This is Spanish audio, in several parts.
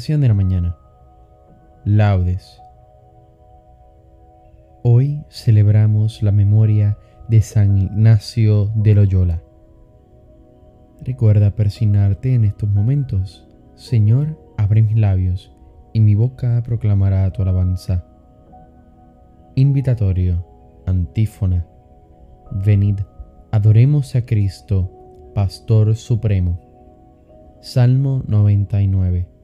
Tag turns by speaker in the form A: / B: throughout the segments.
A: Oración de la mañana. Laudes. Hoy celebramos la memoria de San Ignacio de Loyola. Recuerda persignarte en estos momentos. Señor, abre mis labios y mi boca proclamará tu alabanza. Invitatorio, antífona. Venid, adoremos a Cristo, Pastor Supremo. Salmo 99.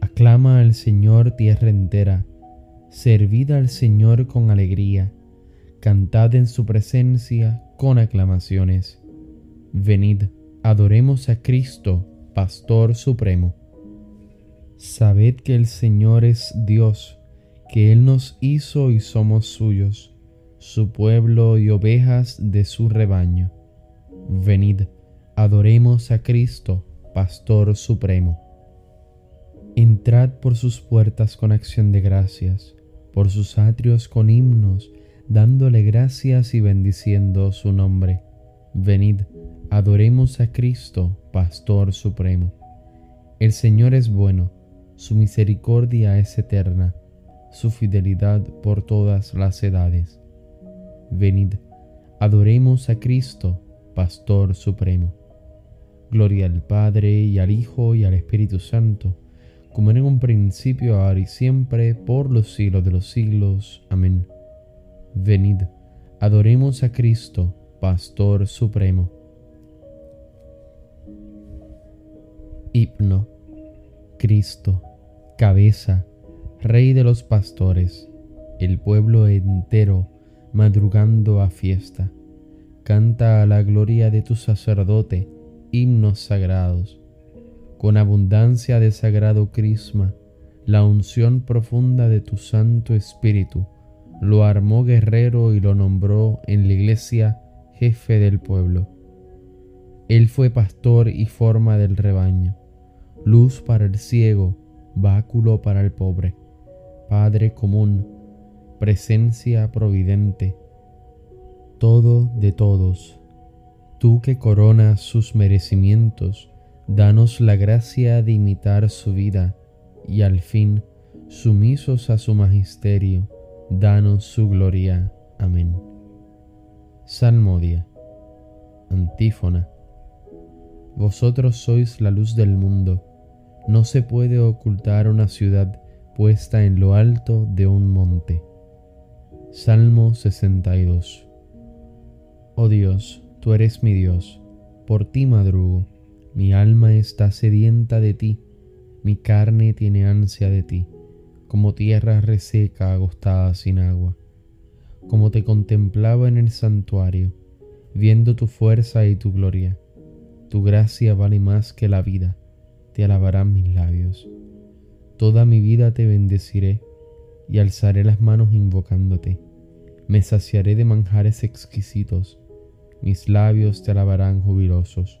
A: Aclama al Señor tierra entera, servid al Señor con alegría, cantad en su presencia con aclamaciones. Venid, adoremos a Cristo, Pastor Supremo. Sabed que el Señor es Dios, que Él nos hizo y somos suyos, su pueblo y ovejas de su rebaño. Venid, adoremos a Cristo, Pastor Supremo. Entrad por sus puertas con acción de gracias, por sus atrios con himnos, dándole gracias y bendiciendo su nombre. Venid, adoremos a Cristo, Pastor Supremo. El Señor es bueno, su misericordia es eterna, su fidelidad por todas las edades. Venid, adoremos a Cristo, Pastor Supremo. Gloria al Padre y al Hijo y al Espíritu Santo como en un principio, ahora y siempre, por los siglos de los siglos. Amén. Venid, adoremos a Cristo, Pastor Supremo. Hipno. Cristo, cabeza, Rey de los pastores, el pueblo entero, madrugando a fiesta, canta a la gloria de tu sacerdote himnos sagrados con abundancia de sagrado crisma, la unción profunda de tu Santo Espíritu, lo armó guerrero y lo nombró en la iglesia jefe del pueblo. Él fue pastor y forma del rebaño, luz para el ciego, báculo para el pobre, Padre común, presencia providente, todo de todos, tú que coronas sus merecimientos, Danos la gracia de imitar su vida y al fin, sumisos a su magisterio, danos su gloria. Amén. Salmodia. Antífona. Vosotros sois la luz del mundo. No se puede ocultar una ciudad puesta en lo alto de un monte. Salmo 62. Oh Dios, tú eres mi Dios, por ti madrugo mi alma está sedienta de ti, mi carne tiene ansia de ti, como tierra reseca agostada sin agua. Como te contemplaba en el santuario, viendo tu fuerza y tu gloria. Tu gracia vale más que la vida, te alabarán mis labios. Toda mi vida te bendeciré y alzaré las manos invocándote. Me saciaré de manjares exquisitos, mis labios te alabarán jubilosos.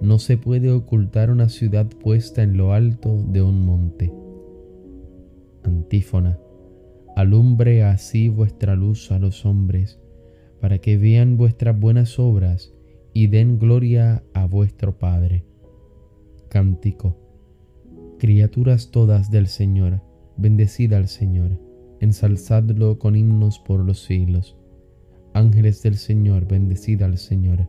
A: No se puede ocultar una ciudad puesta en lo alto de un monte. Antífona. Alumbre así vuestra luz a los hombres, para que vean vuestras buenas obras y den gloria a vuestro Padre. Cántico. Criaturas todas del Señor, bendecid al Señor, ensalzadlo con himnos por los siglos. Ángeles del Señor, bendecid al Señor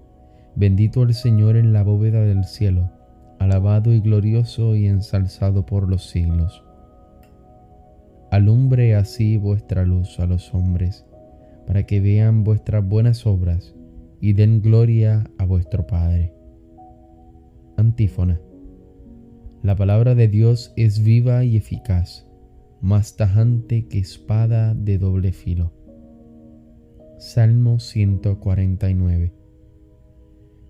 A: Bendito el Señor en la bóveda del cielo alabado y glorioso y ensalzado por los siglos. Alumbre así vuestra luz a los hombres, para que vean vuestras buenas obras y den gloria a vuestro Padre. Antífona. La palabra de Dios es viva y eficaz, más tajante que espada de doble filo. Salmo 149.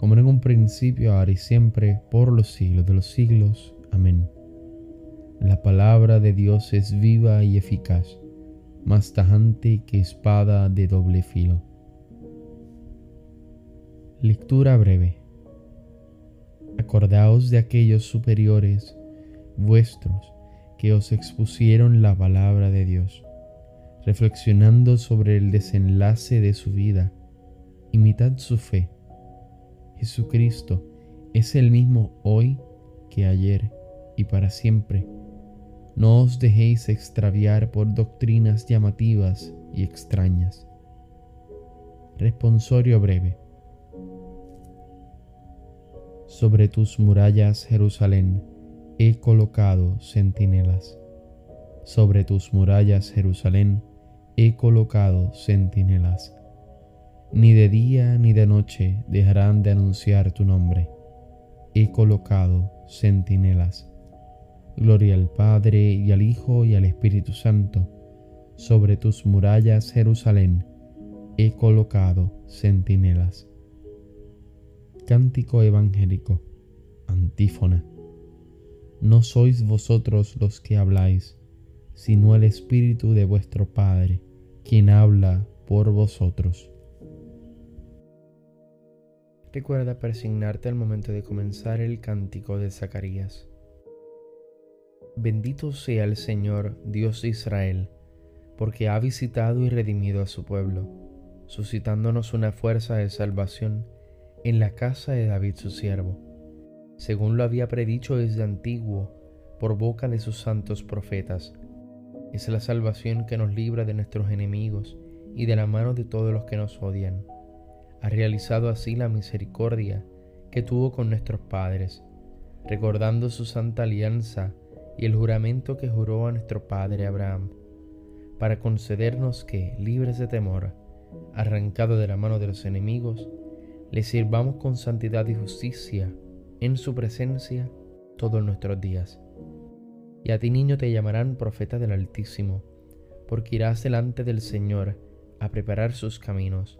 A: como en un principio, ahora y siempre, por los siglos de los siglos. Amén. La palabra de Dios es viva y eficaz, más tajante que espada de doble filo. Lectura breve. Acordaos de aquellos superiores vuestros que os expusieron la palabra de Dios, reflexionando sobre el desenlace de su vida. Imitad su fe. Jesucristo es el mismo hoy que ayer y para siempre no os dejéis extraviar por doctrinas llamativas y extrañas. Responsorio breve. Sobre tus murallas, Jerusalén, he colocado centinelas. Sobre tus murallas, Jerusalén, he colocado centinelas. Ni de día ni de noche dejarán de anunciar tu nombre. He colocado centinelas. Gloria al Padre y al Hijo y al Espíritu Santo. Sobre tus murallas, Jerusalén, he colocado centinelas. Cántico evangélico. Antífona. No sois vosotros los que habláis, sino el Espíritu de vuestro Padre, quien habla por vosotros. Recuerda persignarte al momento de comenzar el cántico de Zacarías. Bendito sea el Señor, Dios de Israel, porque ha visitado y redimido a su pueblo, suscitándonos una fuerza de salvación en la casa de David su siervo, según lo había predicho desde antiguo por boca de sus santos profetas. Es la salvación que nos libra de nuestros enemigos y de la mano de todos los que nos odian. Ha realizado así la misericordia que tuvo con nuestros padres, recordando su santa alianza y el juramento que juró a nuestro padre Abraham, para concedernos que, libres de temor, arrancado de la mano de los enemigos, le sirvamos con santidad y justicia en su presencia todos nuestros días. Y a ti niño te llamarán profeta del Altísimo, porque irás delante del Señor a preparar sus caminos,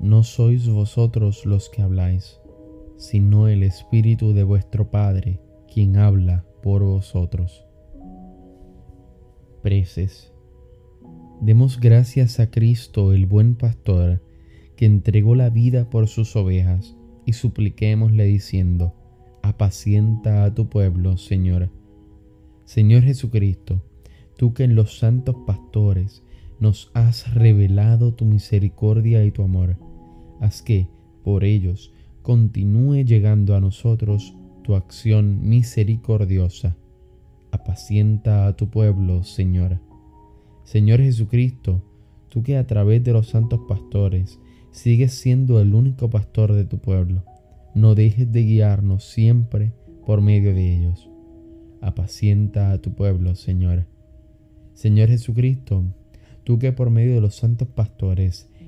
A: No sois vosotros los que habláis, sino el Espíritu de vuestro Padre, quien habla por vosotros. Preces Demos gracias a Cristo, el buen pastor, que entregó la vida por sus ovejas, y supliquémosle diciendo, apacienta a tu pueblo, Señor. Señor Jesucristo, tú que en los santos pastores nos has revelado tu misericordia y tu amor, haz que, por ellos, continúe llegando a nosotros tu acción misericordiosa. Apacienta a tu pueblo, Señor. Señor Jesucristo, tú que a través de los santos pastores sigues siendo el único pastor de tu pueblo, no dejes de guiarnos siempre por medio de ellos. Apacienta a tu pueblo, Señor. Señor Jesucristo, tú que por medio de los santos pastores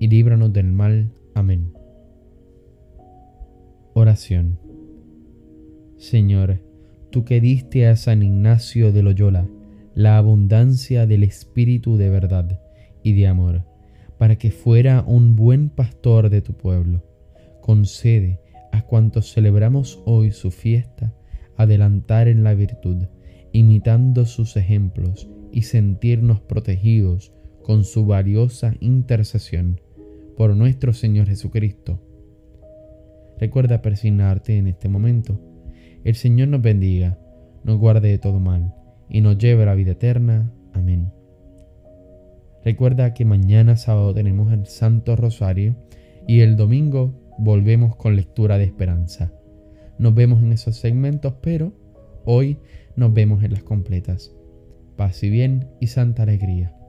A: y líbranos del mal. Amén. Oración. Señor, tú que diste a San Ignacio de Loyola la abundancia del Espíritu de verdad y de amor, para que fuera un buen pastor de tu pueblo. Concede a cuantos celebramos hoy su fiesta adelantar en la virtud, imitando sus ejemplos y sentirnos protegidos con su valiosa intercesión por nuestro Señor Jesucristo. Recuerda persignarte en este momento. El Señor nos bendiga, nos guarde de todo mal y nos lleve a la vida eterna. Amén. Recuerda que mañana sábado tenemos el Santo Rosario y el domingo volvemos con lectura de esperanza. Nos vemos en esos segmentos, pero hoy nos vemos en las completas. Paz y bien y santa alegría.